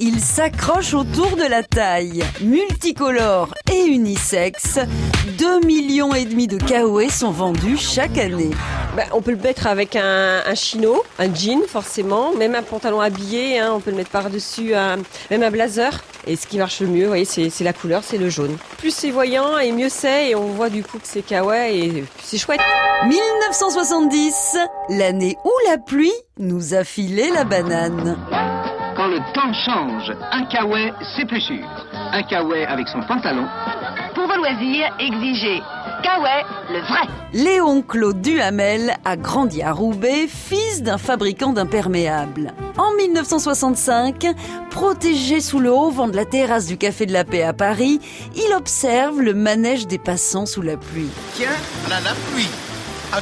Il s'accroche autour de la taille. Multicolore et unisexe, 2 millions et demi de kawaii sont vendus chaque année. Ben, on peut le mettre avec un, un chino, un jean forcément, même un pantalon habillé, hein, on peut le mettre par-dessus, un- même un blazer. Et ce qui marche le mieux, vous voyez, c'est c'est la couleur, c'est le jaune. Plus c'est voyant et mieux c'est, et on voit du coup que c'est kawaii et c'est chouette. 1970, l'année où la pluie nous a filé la banane. Temps change, un kawaii, c'est plus sûr. Un kawaii avec son pantalon, Pour vos loisirs, exigez Kawaii, le vrai. Léon Claude Duhamel a grandi à Roubaix, fils d'un fabricant d'imperméables. En 1965, protégé sous le haut vent de la terrasse du Café de la Paix à Paris, il observe le manège des passants sous la pluie. Tiens, là la pluie. Ah,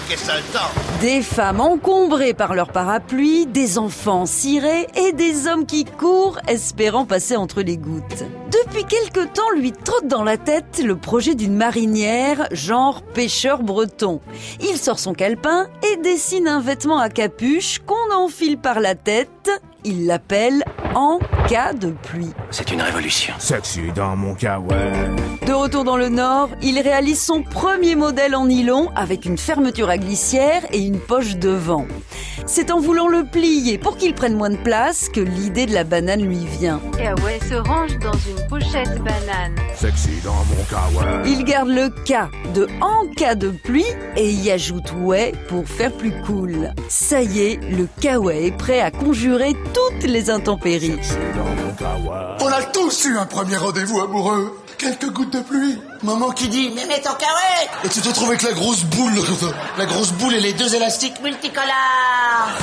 Des femmes encombrées par leur parapluie, des enfants cirés et des hommes qui courent espérant passer entre les gouttes. Depuis quelque temps lui trotte dans la tête le projet d'une marinière genre pêcheur breton. Il sort son calepin et dessine un vêtement à capuche qu'on enfile par la tête. Il l'appelle en cas de pluie. C'est une révolution. Sexy dans mon kawaii. De retour dans le Nord, il réalise son premier modèle en nylon avec une fermeture à glissière et une poche devant. C'est en voulant le plier pour qu'il prenne moins de place que l'idée de la banane lui vient. Kawaii se range dans une pochette banane. Sexy dans mon kawaii. Il garde le K de en cas de pluie et y ajoute ouais pour faire plus cool. Ça y est, le kawaii est prêt à conjurer toutes les intempéries. On a tous eu un premier rendez-vous amoureux. Quelques gouttes de pluie. Maman qui dit Mais mets ton carré Et tu te trouves avec la grosse boule. La grosse boule et les deux élastiques multicolores.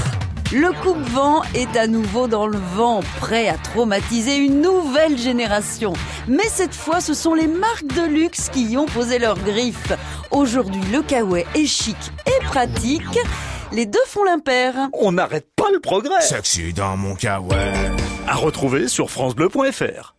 Le coupe-vent est à nouveau dans le vent, prêt à traumatiser une nouvelle génération. Mais cette fois, ce sont les marques de luxe qui y ont posé leurs griffes. Aujourd'hui, le kawaii est chic et pratique. Les deux font l'impair. On n'arrête pas le progrès. Sexy dans mon kawaii. À retrouver sur francebleu.fr.